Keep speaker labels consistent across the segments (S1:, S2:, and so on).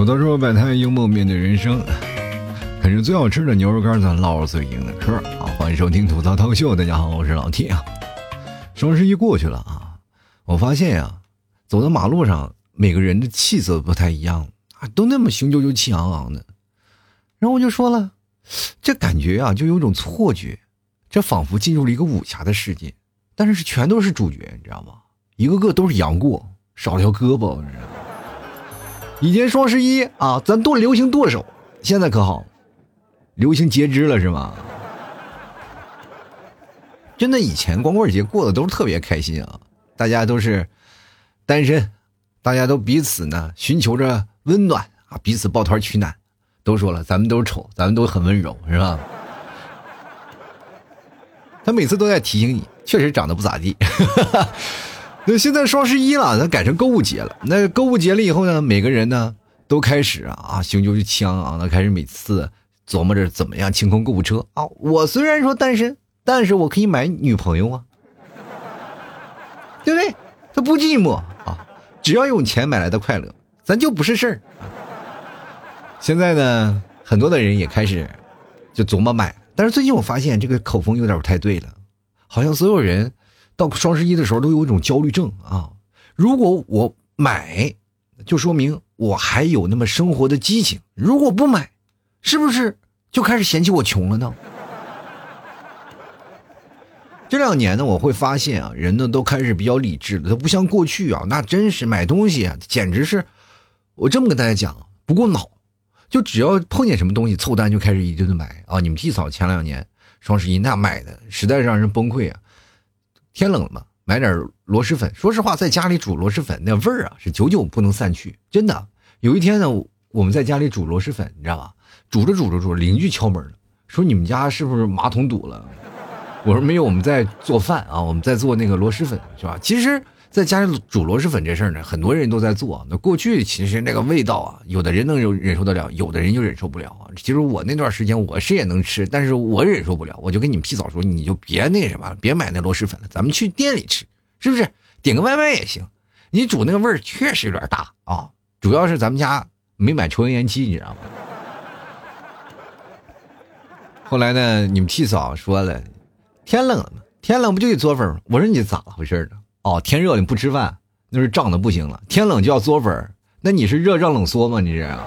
S1: 吐槽说摆摊幽默面对人生，啃着最好吃的牛肉干，咱唠着最硬的嗑啊！欢迎收听吐槽涛秀，大家好，我是老 T 啊。双十一过去了啊，我发现呀，走在马路上，每个人的气色不太一样啊，都那么雄赳赳、气昂昂的。然后我就说了，这感觉啊，就有种错觉，这仿佛进入了一个武侠的世界，但是全都是主角，你知道吗？一个个都是杨过，少了条胳膊，以前双十一啊，咱都流行剁手，现在可好，流行截肢了是吗？真的，以前光棍节过得都是特别开心啊，大家都是单身，大家都彼此呢寻求着温暖啊，彼此抱团取暖。都说了，咱们都是丑，咱们都很温柔，是吧？他每次都在提醒你，确实长得不咋地。那现在双十一了，咱改成购物节了。那购物节了以后呢，每个人呢都开始啊啊，雄赳赳昂昂的，开始每次琢磨着怎么样清空购物车啊。我虽然说单身，但是我可以买女朋友啊，对不对？他不寂寞啊，只要用钱买来的快乐，咱就不是事儿。现在呢，很多的人也开始就琢磨买，但是最近我发现这个口风有点不太对了，好像所有人。到双十一的时候都有一种焦虑症啊！如果我买，就说明我还有那么生活的激情；如果不买，是不是就开始嫌弃我穷了呢？这两年呢，我会发现啊，人呢都开始比较理智了，都不像过去啊，那真是买东西啊，简直是我这么跟大家讲，不过脑，就只要碰见什么东西凑单就开始一顿的买啊！你们替嫂前两年双十一那买的实在让人崩溃啊！天冷了嘛，买点螺蛳粉。说实话，在家里煮螺蛳粉那味儿啊，是久久不能散去。真的，有一天呢，我们在家里煮螺蛳粉，你知道吧？煮着煮着煮着，邻居敲门了，说你们家是不是马桶堵了？我说没有，我们在做饭啊，我们在做那个螺蛳粉，是吧？其实。在家里煮螺蛳粉这事儿呢，很多人都在做。那过去其实那个味道啊，有的人能忍忍受得了，有的人就忍受不了啊。其实我那段时间我是也能吃，但是我忍受不了。我就跟你们屁嫂说，你就别那什么，别买那螺蛳粉了，咱们去店里吃，是不是？点个外卖也行。你煮那个味儿确实有点大啊，主要是咱们家没买抽油烟机，你知道吗？后来呢，你们替嫂说了，天冷了，天冷不就得做粉吗？我说你咋回事呢？哦，天热你不吃饭，那是胀的不行了。天冷就要嘬粉那你是热胀冷缩吗？你这？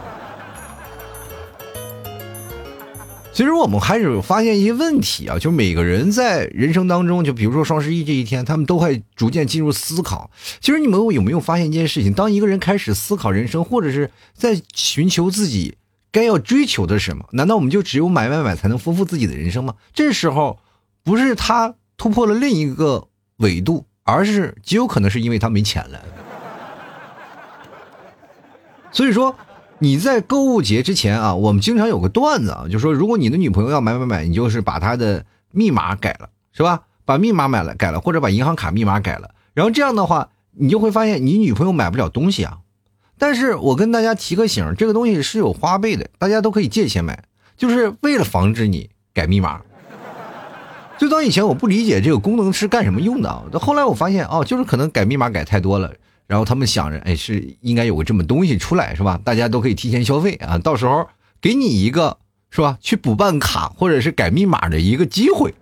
S1: 其实我们还是发现一些问题啊，就每个人在人生当中，就比如说双十一这一天，他们都会逐渐进入思考。其实你们有没有发现一件事情？当一个人开始思考人生，或者是在寻求自己该要追求的什么？难道我们就只有买买买才能丰富自己的人生吗？这时候不是他突破了另一个维度。而是极有可能是因为他没钱了，所以说你在购物节之前啊，我们经常有个段子啊，就说如果你的女朋友要买买买，你就是把她的密码改了，是吧？把密码买了改了，或者把银行卡密码改了，然后这样的话，你就会发现你女朋友买不了东西啊。但是我跟大家提个醒，这个东西是有花呗的，大家都可以借钱买，就是为了防止你改密码。最早以前我不理解这个功能是干什么用的，后来我发现哦，就是可能改密码改太多了，然后他们想着，哎，是应该有个这么东西出来是吧？大家都可以提前消费啊，到时候给你一个是吧？去补办卡或者是改密码的一个机会，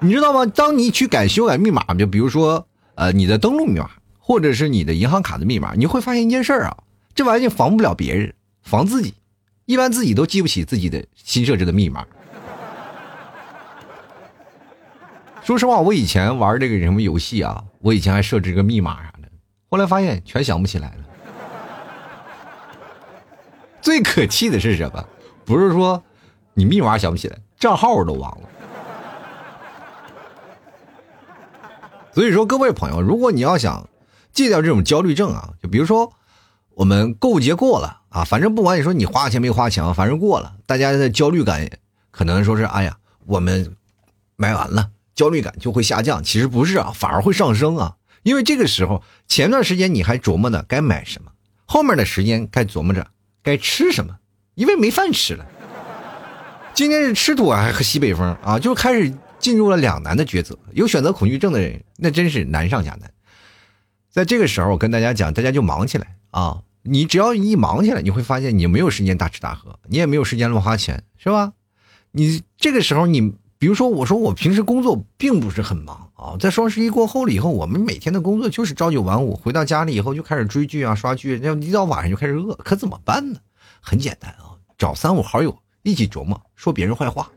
S1: 你知道吗？当你去改修改密码，就比如说呃你的登录密码或者是你的银行卡的密码，你会发现一件事啊，这玩意防不了别人，防自己。一般自己都记不起自己的新设置的密码。说实话，我以前玩这个什么游戏啊，我以前还设置个密码啥的，后来发现全想不起来了。最可气的是什么？不是说你密码想不起来，账号我都忘了。所以说，各位朋友，如果你要想戒掉这种焦虑症啊，就比如说我们购物节过了。啊，反正不管你说你花钱没花钱啊，反正过了，大家的焦虑感可能说是哎呀，我们买完了，焦虑感就会下降。其实不是啊，反而会上升啊。因为这个时候前段时间你还琢磨呢该买什么，后面的时间该琢磨着该吃什么，因为没饭吃了。今天是吃土还是西北风啊？就开始进入了两难的抉择。有选择恐惧症的人，那真是难上加难。在这个时候，我跟大家讲，大家就忙起来啊！你只要一忙起来，你会发现你没有时间大吃大喝，你也没有时间乱花钱，是吧？你这个时候，你比如说，我说我平时工作并不是很忙啊，在双十一过后了以后，我们每天的工作就是朝九晚五，回到家里以后就开始追剧啊、刷剧，那一到晚上就开始饿，可怎么办呢？很简单啊，找三五好友一起琢磨，说别人坏话，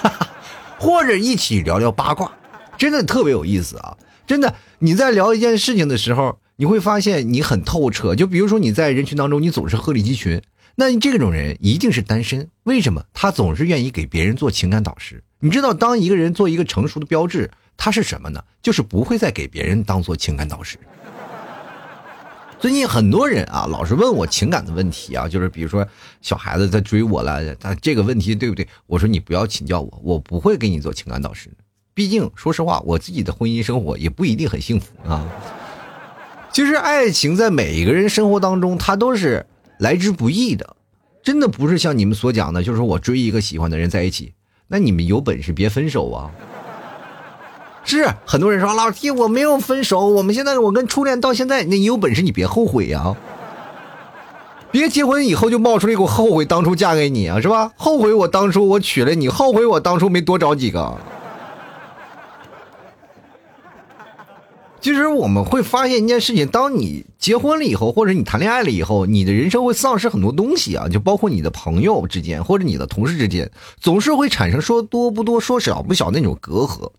S1: 哈哈，或者一起聊聊八卦，真的特别有意思啊！真的，你在聊一件事情的时候，你会发现你很透彻。就比如说你在人群当中，你总是鹤立鸡群，那你这种人一定是单身。为什么？他总是愿意给别人做情感导师。你知道，当一个人做一个成熟的标志，他是什么呢？就是不会再给别人当做情感导师。最近很多人啊，老是问我情感的问题啊，就是比如说小孩子在追我了，他这个问题对不对？我说你不要请教我，我不会给你做情感导师。毕竟，说实话，我自己的婚姻生活也不一定很幸福啊。其实，爱情在每一个人生活当中，它都是来之不易的，真的不是像你们所讲的，就是我追一个喜欢的人在一起，那你们有本事别分手啊！是很多人说老弟我没有分手，我们现在我跟初恋到现在，那你有本事你别后悔呀！别结婚以后就冒出来一个后悔当初嫁给你啊，是吧？后悔我当初我娶了你，后悔我当初没多找几个。其实我们会发现一件事情：当你结婚了以后，或者你谈恋爱了以后，你的人生会丧失很多东西啊，就包括你的朋友之间，或者你的同事之间，总是会产生说多不多、说少不小那种隔阂。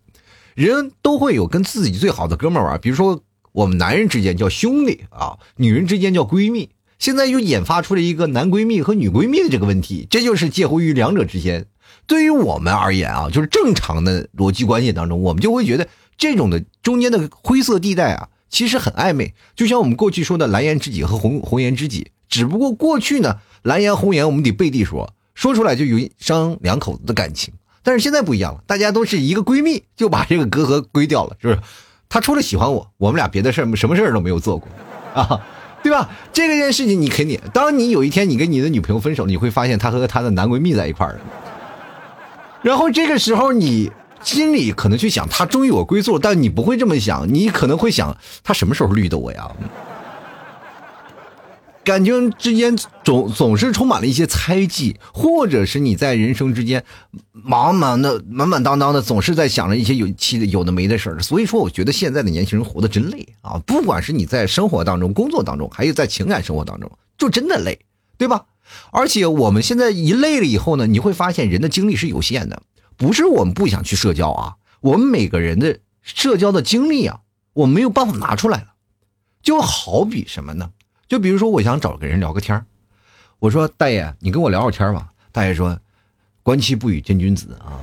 S1: 人都会有跟自己最好的哥们儿玩，比如说我们男人之间叫兄弟啊，女人之间叫闺蜜。现在又引发出了一个男闺蜜和女闺蜜的这个问题，这就是介乎于两者之间。对于我们而言啊，就是正常的逻辑关系当中，我们就会觉得。这种的中间的灰色地带啊，其实很暧昧，就像我们过去说的蓝颜知己和红红颜知己，只不过过去呢，蓝颜红颜我们得背地说，说出来就有伤两口子的感情。但是现在不一样了，大家都是一个闺蜜，就把这个隔阂归掉了，是不是？她除了喜欢我，我们俩别的事儿什么事儿都没有做过，啊，对吧？这个件事情你肯定，当你有一天你跟你的女朋友分手，你会发现她和她的男闺蜜在一块儿了，然后这个时候你。心里可能去想他终于有归宿，但你不会这么想，你可能会想他什么时候绿的我呀？感情之间总总是充满了一些猜忌，或者是你在人生之间满满的满满当当的，总是在想着一些有气的有的没的事儿。所以说，我觉得现在的年轻人活得真累啊！不管是你在生活当中、工作当中，还有在情感生活当中，就真的累，对吧？而且我们现在一累了以后呢，你会发现人的精力是有限的。不是我们不想去社交啊，我们每个人的社交的经历啊，我没有办法拿出来了。就好比什么呢？就比如说，我想找个人聊个天我说大爷，你跟我聊会天吧。大爷说，观其不语真君子啊。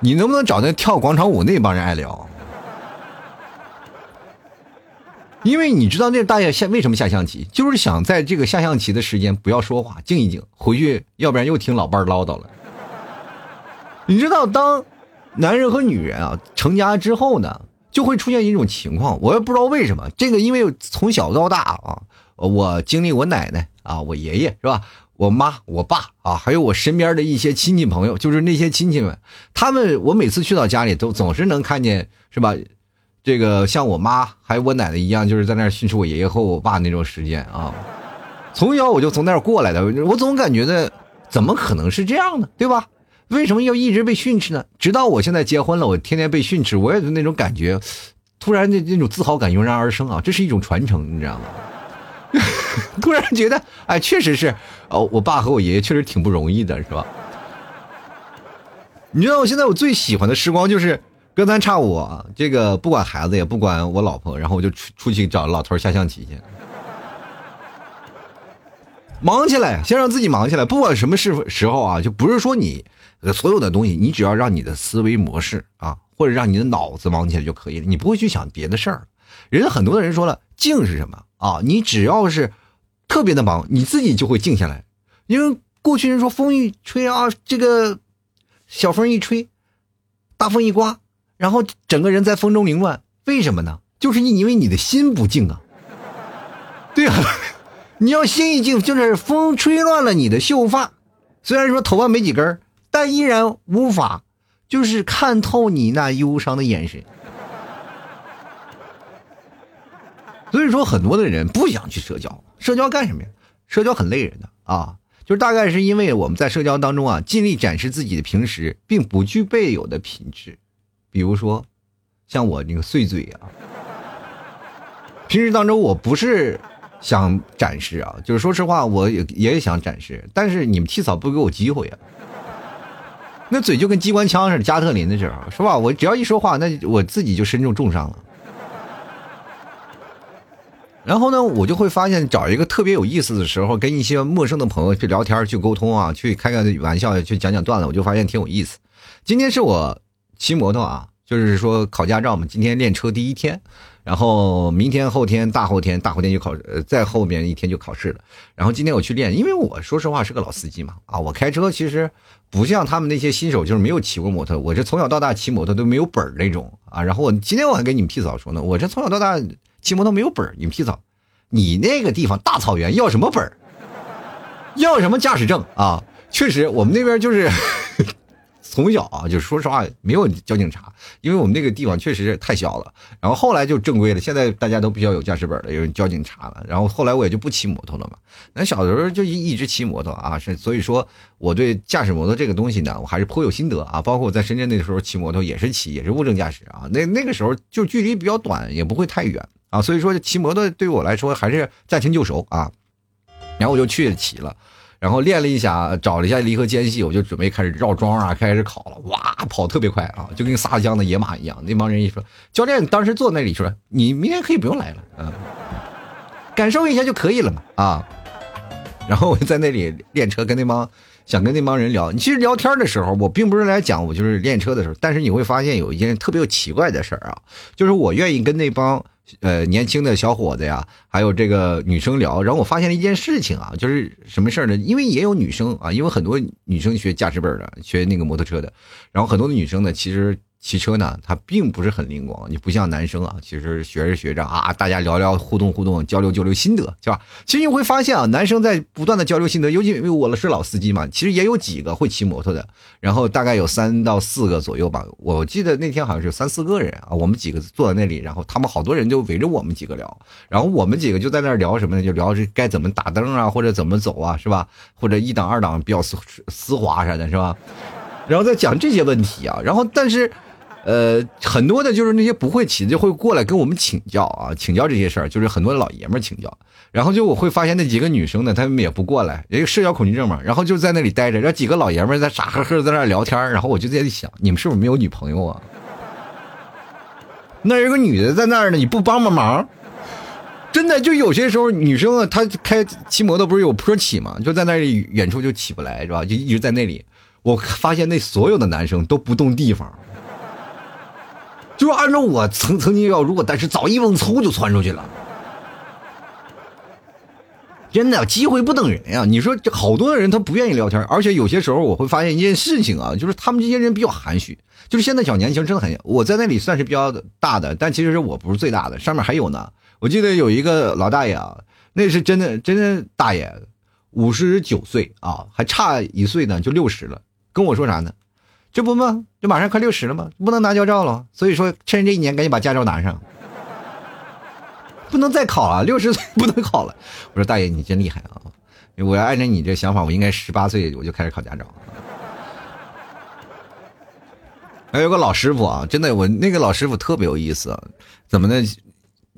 S1: 你能不能找那跳广场舞那帮人爱聊？因为你知道那大爷下为什么下象棋，就是想在这个下象棋的时间不要说话，静一静，回去要不然又听老伴唠叨了。你知道，当男人和女人啊成家之后呢，就会出现一种情况，我也不知道为什么。这个因为从小到大啊，我经历我奶奶啊，我爷爷是吧，我妈、我爸啊，还有我身边的一些亲戚朋友，就是那些亲戚们，他们我每次去到家里，都总是能看见是吧？这个像我妈还有我奶奶一样，就是在那训斥我爷爷和我爸那种时间啊。从小我就从那儿过来的，我总感觉的，怎么可能是这样呢？对吧？为什么要一直被训斥呢？直到我现在结婚了，我天天被训斥，我也是那种感觉，突然那那种自豪感油然而生啊！这是一种传承，你知道吗？突然觉得，哎，确实是，哦，我爸和我爷爷确实挺不容易的，是吧？你知道，我现在我最喜欢的时光就是隔三差五，这个不管孩子也不管我老婆，然后我就出出去找老头下象棋去，忙起来，先让自己忙起来，不管什么时时候啊，就不是说你。所有的东西，你只要让你的思维模式啊，或者让你的脑子忙起来就可以了，你不会去想别的事儿。人很多的人说了，静是什么啊？你只要是特别的忙，你自己就会静下来。因为过去人说风一吹啊，这个小风一吹，大风一刮，然后整个人在风中凌乱。为什么呢？就是因为你的心不静啊。对啊，你要心一静，就是风吹乱了你的秀发，虽然说头发没几根儿。但依然无法，就是看透你那忧伤的眼神。所以说很多的人不想去社交，社交干什么呀？社交很累人的啊，就是大概是因为我们在社交当中啊，尽力展示自己的平时并不具备有的品质，比如说像我那个碎嘴啊，平时当中我不是想展示啊，就是说实话，我也也想展示，但是你们替嫂不给我机会啊。那嘴就跟机关枪似的，加特林的时候，是吧？我只要一说话，那我自己就身中重伤了。然后呢，我就会发现，找一个特别有意思的时候，跟一些陌生的朋友去聊天、去沟通啊，去开个玩笑、去讲讲段子，我就发现挺有意思。今天是我骑摩托啊，就是说考驾照嘛，今天练车第一天。然后明天、后天、大后天、大后天就考，呃，再后面一天就考试了。然后今天我去练，因为我说实话是个老司机嘛，啊，我开车其实不像他们那些新手，就是没有骑过摩托。我这从小到大骑摩托都没有本儿那种啊。然后我今天我还跟你们屁嫂说呢，我这从小到大骑摩托没有本儿。你们屁嫂，你那个地方大草原要什么本儿？要什么驾驶证啊？确实，我们那边就是。从小啊，就说实话，没有交警查，因为我们那个地方确实太小了。然后后来就正规了，现在大家都比较有驾驶本了，有交警查了。然后后来我也就不骑摩托了嘛。那小的时候就一一直骑摩托啊，是所以说我对驾驶摩托这个东西呢，我还是颇有心得啊。包括我在深圳那时候骑摩托也是骑，也是无证驾驶啊。那那个时候就距离比较短，也不会太远啊。所以说骑摩托对我来说还是驾轻就熟啊。然后我就去骑了。然后练了一下，找了一下离合间隙，我就准备开始绕桩啊，开始考了。哇，跑特别快啊，就跟撒了缰的野马一样。那帮人一说，教练当时坐那里说：“你明天可以不用来了，嗯，感受一下就可以了嘛。”啊，然后我就在那里练车，跟那帮想跟那帮人聊。你其实聊天的时候，我并不是来讲我就是练车的时候，但是你会发现有一件特别奇怪的事儿啊，就是我愿意跟那帮。呃，年轻的小伙子呀，还有这个女生聊，然后我发现了一件事情啊，就是什么事儿呢？因为也有女生啊，因为很多女生学驾驶本的，学那个摩托车的，然后很多的女生呢，其实。骑车呢，它并不是很灵光，你不像男生啊，其实学着学着啊，大家聊聊互动互动，交流交流心得，是吧？其实你会发现啊，男生在不断的交流心得，尤其因为我是老司机嘛，其实也有几个会骑摩托的，然后大概有三到四个左右吧。我记得那天好像是三四个人啊，我们几个坐在那里，然后他们好多人就围着我们几个聊，然后我们几个就在那聊什么呢？就聊是该怎么打灯啊，或者怎么走啊，是吧？或者一档二档比较丝丝滑啥的，是吧？然后再讲这些问题啊，然后但是。呃，很多的就是那些不会骑的就会过来跟我们请教啊，请教这些事儿，就是很多老爷们儿请教。然后就我会发现那几个女生呢，她们也不过来，因为社交恐惧症嘛。然后就在那里待着，让几个老爷们儿在傻呵呵在那聊天然后我就在想，你们是不是没有女朋友啊？那有个女的在那儿呢，你不帮帮忙？真的，就有些时候女生啊，她开骑摩托不是有坡起嘛，就在那里远处就起不来是吧？就一直在那里。我发现那所有的男生都不动地方。就是按照我曾曾经要，如果但是早一蹦粗就窜出去了，真的机会不等人呀！你说这好多的人他不愿意聊天，而且有些时候我会发现一件事情啊，就是他们这些人比较含蓄。就是现在小年轻真的很，我在那里算是比较大的，但其实我不是最大的，上面还有呢。我记得有一个老大爷啊，那是真的真的大爷，五十九岁啊，还差一岁呢就六十了，跟我说啥呢？这不吗？这马上快六十了吗？不能拿驾照了，所以说趁这一年赶紧把驾照拿上，不能再考了。六十岁 不能考了。我说大爷你真厉害啊！我要按照你这想法，我应该十八岁我就开始考驾照。还有个老师傅啊，真的，我那个老师傅特别有意思，怎么呢？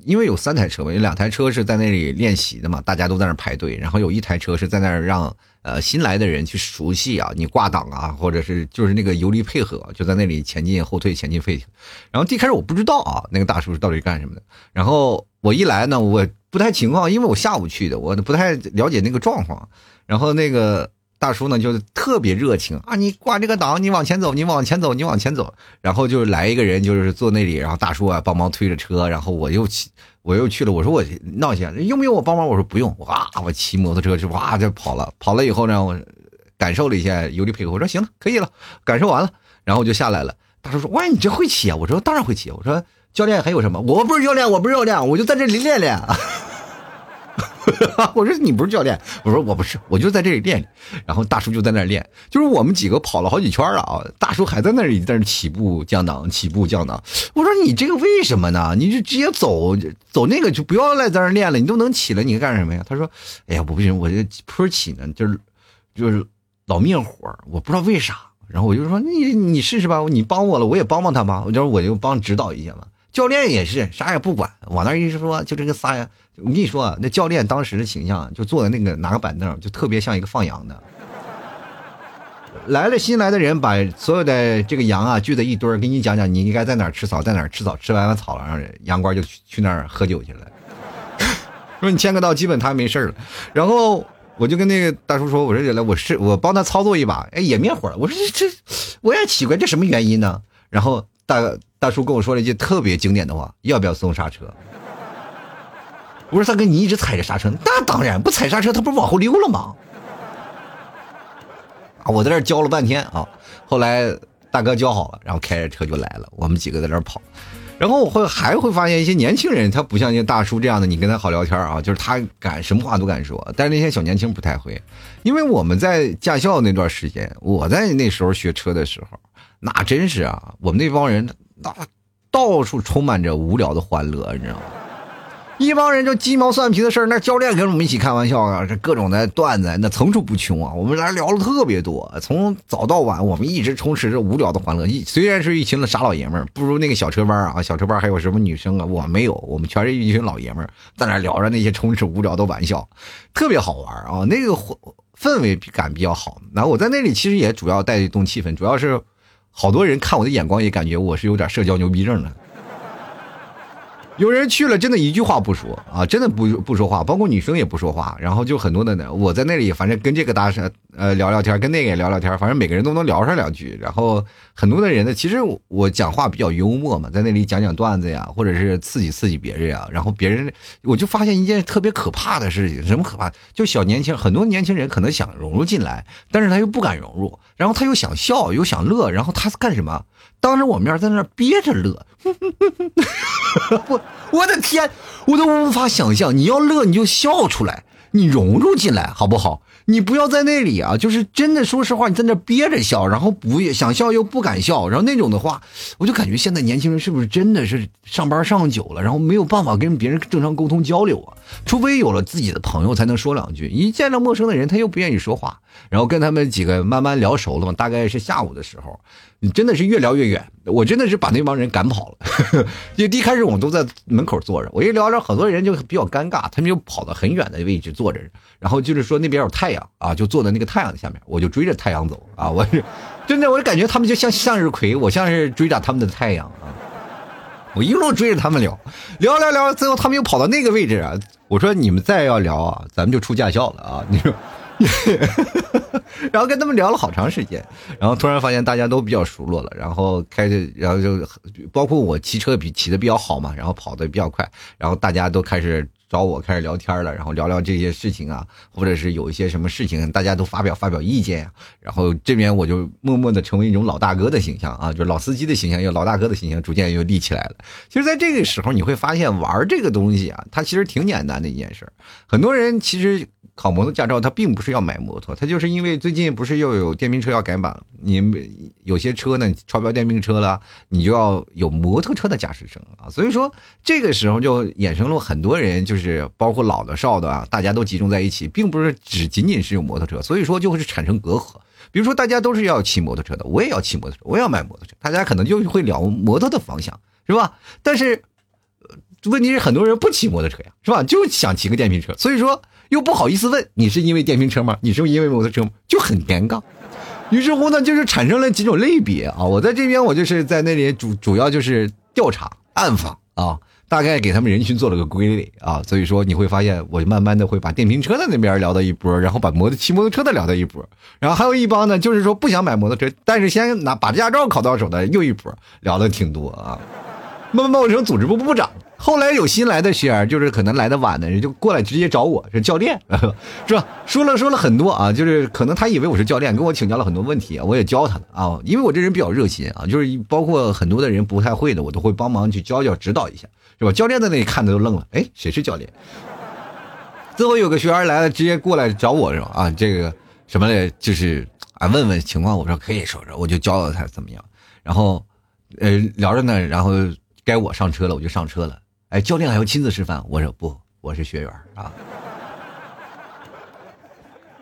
S1: 因为有三台车嘛，有两台车是在那里练习的嘛，大家都在那排队，然后有一台车是在那让。呃，新来的人去熟悉啊，你挂档啊，或者是就是那个油离配合，就在那里前进后退，前进废停。然后一开始我不知道啊，那个大叔是到底干什么的。然后我一来呢，我不太情况，因为我下午去的，我不太了解那个状况。然后那个大叔呢，就特别热情啊，你挂这个档，你往前走，你往前走，你往前走。然后就来一个人，就是坐那里，然后大叔啊帮忙推着车，然后我又骑。我又去了，我说我闹去，用不用我帮忙？我说不用，哇，我骑摩托车就哇就跑了，跑了以后呢，我感受了一下油离配合，我说行了，可以了，感受完了，然后我就下来了。大叔说，哇，你这会骑啊？我说当然会骑。我说教练还有什么？我不是教练，我不是教练，我就在这里练练。我说你不是教练，我说我不是，我就在这里练。然后大叔就在那练，就是我们几个跑了好几圈了啊，大叔还在那里在那起步降档，起步降档。我说你这个为什么呢？你就直接走走那个就不要来在那练了，你都能起了，你干什么呀？他说，哎呀，我不行，我这坡起呢，就是就是老灭火，我不知道为啥。然后我就说你你试试吧，你帮我了，我也帮帮他吧，我就我就帮指导一下嘛。教练也是啥也不管，往那一说，就这个仨呀。我跟你说，那教练当时的形象，就坐在那个拿个板凳，就特别像一个放羊的。来了新来的人，把所有的这个羊啊聚在一堆儿，给你讲讲你应该在哪儿吃草，在哪儿吃草，吃完了草了，让羊倌就去去那儿喝酒去了。说你签个到，基本他没事了。然后我就跟那个大叔说：“我说来，我是我帮他操作一把，哎，也灭火了。我说这这，我也奇怪，这什么原因呢？”然后大大叔跟我说了一句特别经典的话：“要不要松刹车？”我说：“三哥，你一直踩着刹车，那当然不踩刹车，他不是往后溜了吗？”啊，我在这教了半天啊，后来大哥教好了，然后开着车就来了，我们几个在这跑。然后我会还会发现一些年轻人，他不像那大叔这样的，你跟他好聊天啊，就是他敢什么话都敢说。但是那些小年轻不太会，因为我们在驾校那段时间，我在那时候学车的时候。那真是啊，我们那帮人那到处充满着无聊的欢乐，你知道吗？一帮人就鸡毛蒜皮的事儿，那教练跟我们一起开玩笑啊，这各种的段子那层出不穷啊。我们俩聊了特别多，从早到晚，我们一直充斥着无聊的欢乐。一虽然是一群的傻老爷们儿，不如那个小车班啊，小车班还有什么女生啊，我没有，我们全是一群老爷们儿在那聊着那些充斥无聊的玩笑，特别好玩啊。那个氛围感比较好。然后我在那里其实也主要带动气氛，主要是。好多人看我的眼光也感觉我是有点社交牛逼症的。有人去了，真的一句话不说啊，真的不不说话，包括女生也不说话。然后就很多的呢，我在那里，反正跟这个搭讪，呃，聊聊天，跟那个也聊聊天，反正每个人都能聊上两句。然后很多的人呢，其实我讲话比较幽默嘛，在那里讲讲段子呀，或者是刺激刺激别人呀。然后别人，我就发现一件特别可怕的事情，什么可怕？就小年轻，很多年轻人可能想融入进来，但是他又不敢融入，然后他又想笑，又想乐，然后他干什么？当着我面在那憋着乐，我我的天，我都无法想象。你要乐你就笑出来，你融入进来好不好？你不要在那里啊，就是真的，说实话，你在那憋着笑，然后不想笑又不敢笑，然后那种的话，我就感觉现在年轻人是不是真的是上班上久了，然后没有办法跟别人正常沟通交流啊？除非有了自己的朋友才能说两句，一见到陌生的人他又不愿意说话，然后跟他们几个慢慢聊熟了嘛，大概是下午的时候。你真的是越聊越远，我真的是把那帮人赶跑了。就一开始我们都在门口坐着，我一聊着，很多人就比较尴尬，他们就跑到很远的位置坐着，然后就是说那边有太阳啊，就坐在那个太阳的下面，我就追着太阳走啊。我是真的，我就感觉他们就像向日葵，我像是追着他们的太阳啊。我一路追着他们聊，聊聊聊，最后他们又跑到那个位置啊。我说你们再要聊啊，咱们就出驾校了啊。你说。然后跟他们聊了好长时间，然后突然发现大家都比较熟络了，然后开始，然后就包括我骑车比骑的比较好嘛，然后跑的比较快，然后大家都开始找我开始聊天了，然后聊聊这些事情啊，或者是有一些什么事情，大家都发表发表意见，然后这边我就默默的成为一种老大哥的形象啊，就老司机的形象，又老大哥的形象逐渐又立起来了。其实，在这个时候你会发现玩这个东西啊，它其实挺简单的一件事很多人其实。考摩托驾照，他并不是要买摩托，他就是因为最近不是又有电瓶车要改版，你有些车呢超标电瓶车了，你就要有摩托车的驾驶证啊。所以说这个时候就衍生了很多人，就是包括老的少的啊，大家都集中在一起，并不是只仅仅是有摩托车，所以说就会产生隔阂。比如说大家都是要骑摩托车的，我也要骑摩托车，我也要买摩托车，大家可能就会聊摩托的方向，是吧？但是问题是很多人不骑摩托车呀，是吧？就想骑个电瓶车，所以说。又不好意思问你是因为电瓶车吗？你是不是因为摩托车？就很尴尬。于是乎呢，就是产生了几种类别啊。我在这边，我就是在那里主主要就是调查暗访啊，大概给他们人群做了个归类啊。所以说你会发现，我慢慢的会把电瓶车的那边聊到一波，然后把摩托骑摩托车的聊到一波，然后还有一帮呢，就是说不想买摩托车，但是先拿把驾照考到手的又一波，聊的挺多啊。慢慢我成组织部部长。后来有新来的学员，就是可能来的晚的人，就过来直接找我是教练，是吧？说了说了很多啊，就是可能他以为我是教练，跟我请教了很多问题，我也教他了啊。因为我这人比较热心啊，就是包括很多的人不太会的，我都会帮忙去教教指导一下，是吧？教练在那里看的都愣了，哎，谁是教练？最后有个学员来了，直接过来找我是吧啊，这个什么嘞，就是啊问问情况。我说可以说说，我就教教他怎么样。然后，呃，聊着呢，然后该我上车了，我就上车了。哎，教练还要亲自示范。我说不，我是学员啊。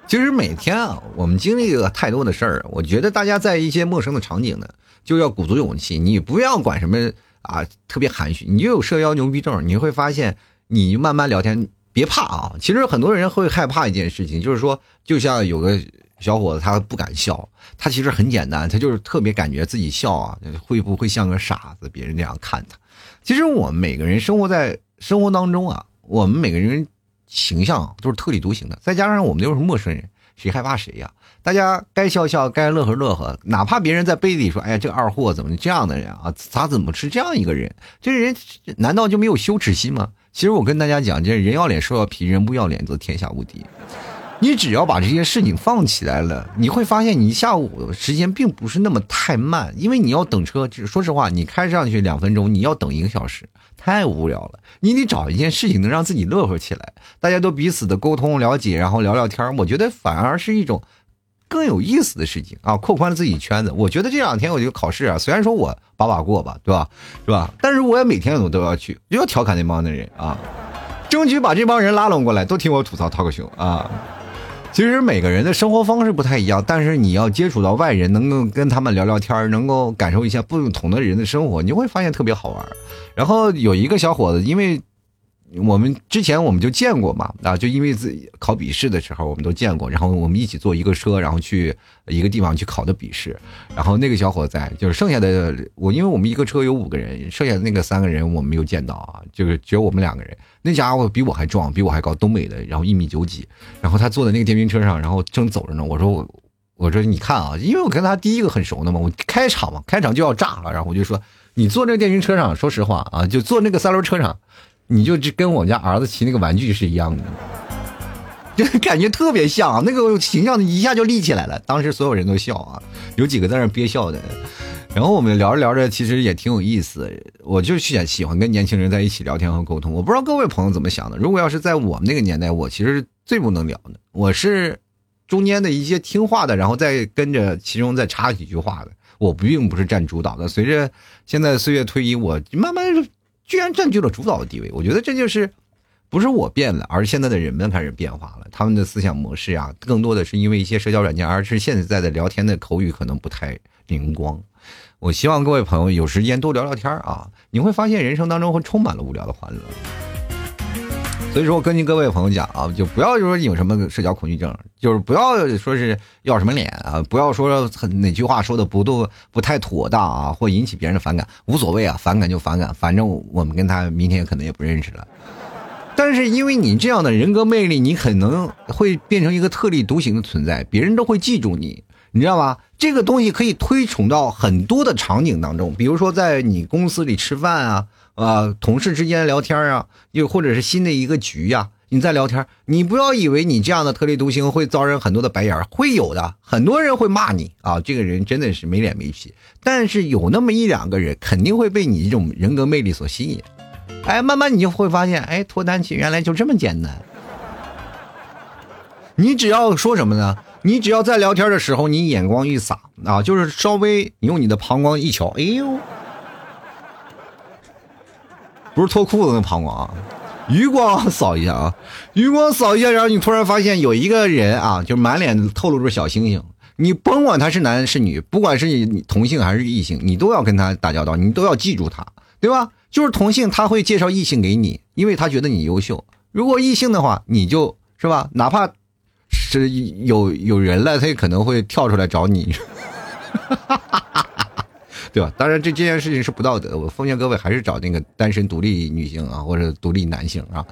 S1: 其实每天啊，我们经历了太多的事儿。我觉得大家在一些陌生的场景呢，就要鼓足勇气。你不要管什么啊，特别含蓄，你就有社交牛逼症。你会发现，你慢慢聊天，别怕啊。其实很多人会害怕一件事情，就是说，就像有个小伙子，他不敢笑，他其实很简单，他就是特别感觉自己笑啊，会不会像个傻子，别人那样看他。其实我们每个人生活在生活当中啊，我们每个人。形象都是特立独行的，再加上我们又是陌生人，谁害怕谁呀？大家该笑笑，该乐呵乐呵，哪怕别人在背地里说：“哎呀，这个二货怎么这样的人啊？咋怎么是这样一个人？这人难道就没有羞耻心吗？”其实我跟大家讲，这人要脸说要皮，人不要脸则天下无敌。你只要把这些事情放起来了，你会发现你下午时间并不是那么太慢，因为你要等车。说实话，你开上去两分钟，你要等一个小时。太无聊了，你得找一件事情能让自己乐呵起来，大家都彼此的沟通了解，然后聊聊天我觉得反而是一种更有意思的事情啊，扩宽了自己圈子。我觉得这两天我就考试啊，虽然说我把把过吧，对吧？是吧？但是我也每天我都要去，就要调侃那帮的人啊，争取把这帮人拉拢过来，都听我吐槽涛哥兄啊。其实每个人的生活方式不太一样，但是你要接触到外人，能够跟他们聊聊天能够感受一下不同的人的生活，你会发现特别好玩。然后有一个小伙子，因为。我们之前我们就见过嘛，啊，就因为自己考笔试的时候我们都见过，然后我们一起坐一个车，然后去一个地方去考的笔试，然后那个小伙在，就是剩下的我，因为我们一个车有五个人，剩下的那个三个人我没有见到啊，就是只有我们两个人。那家伙比我还壮，比我还高，东北的，然后一米九几，然后他坐在那个电瓶车上，然后正走着呢。我说我我说你看啊，因为我跟他第一个很熟的嘛，我开场嘛，开场就要炸了，然后我就说你坐那个电瓶车上，说实话啊，就坐那个三轮车上。你就这跟我家儿子骑那个玩具是一样的，就感觉特别像，那个形象一下就立起来了。当时所有人都笑啊，有几个在那憋笑的。然后我们聊着聊着，其实也挺有意思。我就喜喜欢跟年轻人在一起聊天和沟通。我不知道各位朋友怎么想的。如果要是在我们那个年代，我其实最不能聊的，我是中间的一些听话的，然后再跟着其中再插几句话的。我并不是占主导的。随着现在岁月推移，我慢慢。居然占据了主导的地位，我觉得这就是不是我变了，而是现在的人们开始变化了。他们的思想模式啊，更多的是因为一些社交软件，而是现在的聊天的口语可能不太灵光。我希望各位朋友有时间多聊聊天啊，你会发现人生当中会充满了无聊的欢乐。所以说，我跟各位朋友讲啊，就不要说有什么社交恐惧症，就是不要说是要什么脸啊，不要说很哪句话说的不都不太妥当啊，或引起别人的反感，无所谓啊，反感就反感，反正我们跟他明天可能也不认识了。但是因为你这样的人格魅力，你可能会变成一个特立独行的存在，别人都会记住你，你知道吗？这个东西可以推崇到很多的场景当中，比如说在你公司里吃饭啊。啊，同事之间聊天啊，又或者是新的一个局呀，你在聊天，你不要以为你这样的特立独行会遭人很多的白眼会有的，很多人会骂你啊，这个人真的是没脸没皮。但是有那么一两个人肯定会被你这种人格魅力所吸引，哎，慢慢你就会发现，哎，脱单期原来就这么简单。你只要说什么呢？你只要在聊天的时候，你眼光一撒啊，就是稍微你用你的膀胱一瞧，哎呦。不是脱裤子那膀胱啊，余光扫一下啊，余光扫一下，然后你突然发现有一个人啊，就满脸透露着小星星。你甭管他是男是女，不管是你同性还是异性，你都要跟他打交道，你都要记住他，对吧？就是同性他会介绍异性给你，因为他觉得你优秀。如果异性的话，你就是吧，哪怕是有有人了，他也可能会跳出来找你。哈哈哈对吧？当然，这这件事情是不道德。我奉劝各位，还是找那个单身独立女性啊，或者独立男性啊。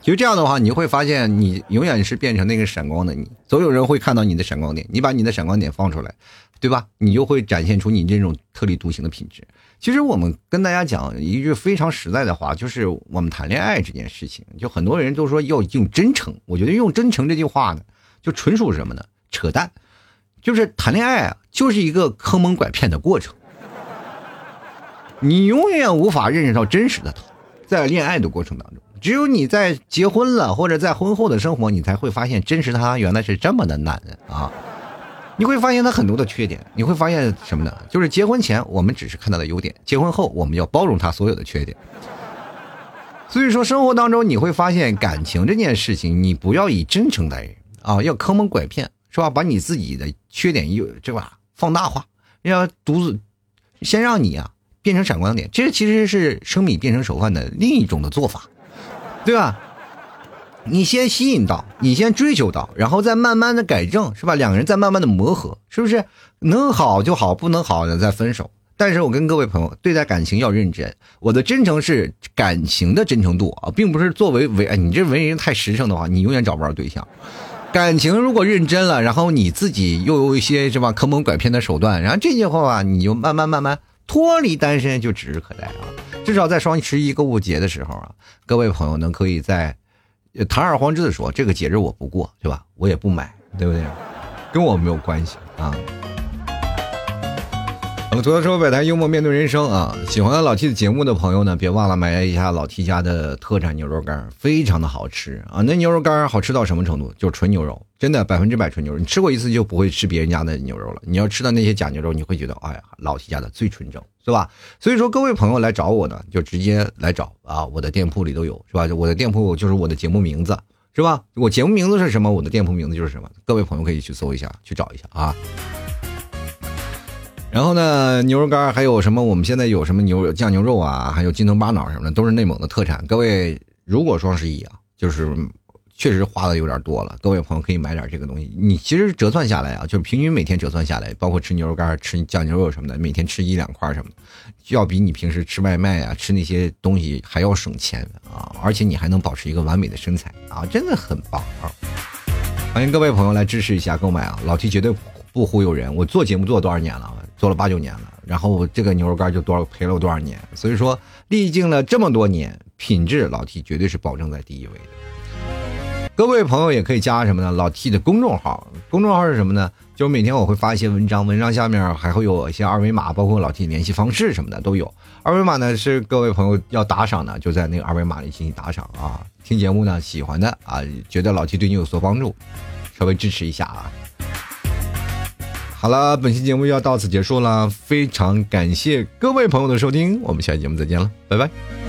S1: 其实这样的话，你会发现，你永远是变成那个闪光的你，总有人会看到你的闪光点。你把你的闪光点放出来，对吧？你就会展现出你这种特立独行的品质。其实我们跟大家讲一句非常实在的话，就是我们谈恋爱这件事情，就很多人都说要用真诚。我觉得用真诚这句话呢，就纯属什么呢？扯淡。就是谈恋爱啊，就是一个坑蒙拐骗的过程。你永远无法认识到真实的他，在恋爱的过程当中，只有你在结婚了或者在婚后的生活，你才会发现真实他原来是这么的男人啊！你会发现他很多的缺点，你会发现什么呢？就是结婚前我们只是看到了优点，结婚后我们要包容他所有的缺点。所以说，生活当中你会发现感情这件事情，你不要以真诚待人啊，要坑蒙拐骗，是吧？把你自己的缺点又这吧放大化，要独自先让你啊变成闪光点，这其实是生米变成熟饭的另一种的做法，对吧？你先吸引到，你先追求到，然后再慢慢的改正，是吧？两个人再慢慢的磨合，是不是？能好就好，不能好的再分手。但是我跟各位朋友对待感情要认真，我的真诚是感情的真诚度啊，并不是作为为你这为人太实诚的话，你永远找不着对象。感情如果认真了，然后你自己又有一些什么坑蒙拐骗的手段，然后这些话你就慢慢慢慢脱离单身就指日可待啊。至少在双十一购物节的时候啊，各位朋友能可以在堂而皇之的说这个节日我不过，对吧？我也不买，对不对？跟我没有关系啊。吐槽说百态，幽默面对人生啊！喜欢老 T 的节目的朋友呢，别忘了买一下老 T 家的特产牛肉干，非常的好吃啊！那牛肉干好吃到什么程度？就是纯牛肉，真的百分之百纯牛肉。你吃过一次就不会吃别人家的牛肉了。你要吃到那些假牛肉，你会觉得，哎呀，老 T 家的最纯正，是吧？所以说，各位朋友来找我呢，就直接来找啊！我的店铺里都有，是吧？我的店铺就是我的节目名字，是吧？我节目名字是什么？我的店铺名字就是什么？各位朋友可以去搜一下，去找一下啊！然后呢，牛肉干还有什么？我们现在有什么牛酱牛肉啊，还有金头巴脑什么的，都是内蒙的特产。各位，如果双十一啊，就是确实花的有点多了，各位朋友可以买点这个东西。你其实折算下来啊，就是平均每天折算下来，包括吃牛肉干、吃酱牛肉什么的，每天吃一两块什么的，要比你平时吃外卖啊、吃那些东西还要省钱啊，而且你还能保持一个完美的身材啊，真的很棒啊！欢迎各位朋友来支持一下购买啊，老 T 绝对不不忽悠人。我做节目做了多少年了？做了八九年了，然后这个牛肉干就多少赔了我多少年，所以说历经了这么多年，品质老 T 绝对是保证在第一位的。各位朋友也可以加什么呢？老 T 的公众号，公众号是什么呢？就是每天我会发一些文章，文章下面还会有一些二维码，包括老 T 联系方式什么的都有。二维码呢是各位朋友要打赏的，就在那个二维码里进行打赏啊。听节目呢喜欢的啊，觉得老 T 对你有所帮助，稍微支持一下啊。好了，本期节目要到此结束了，非常感谢各位朋友的收听，我们下期节目再见了，拜拜。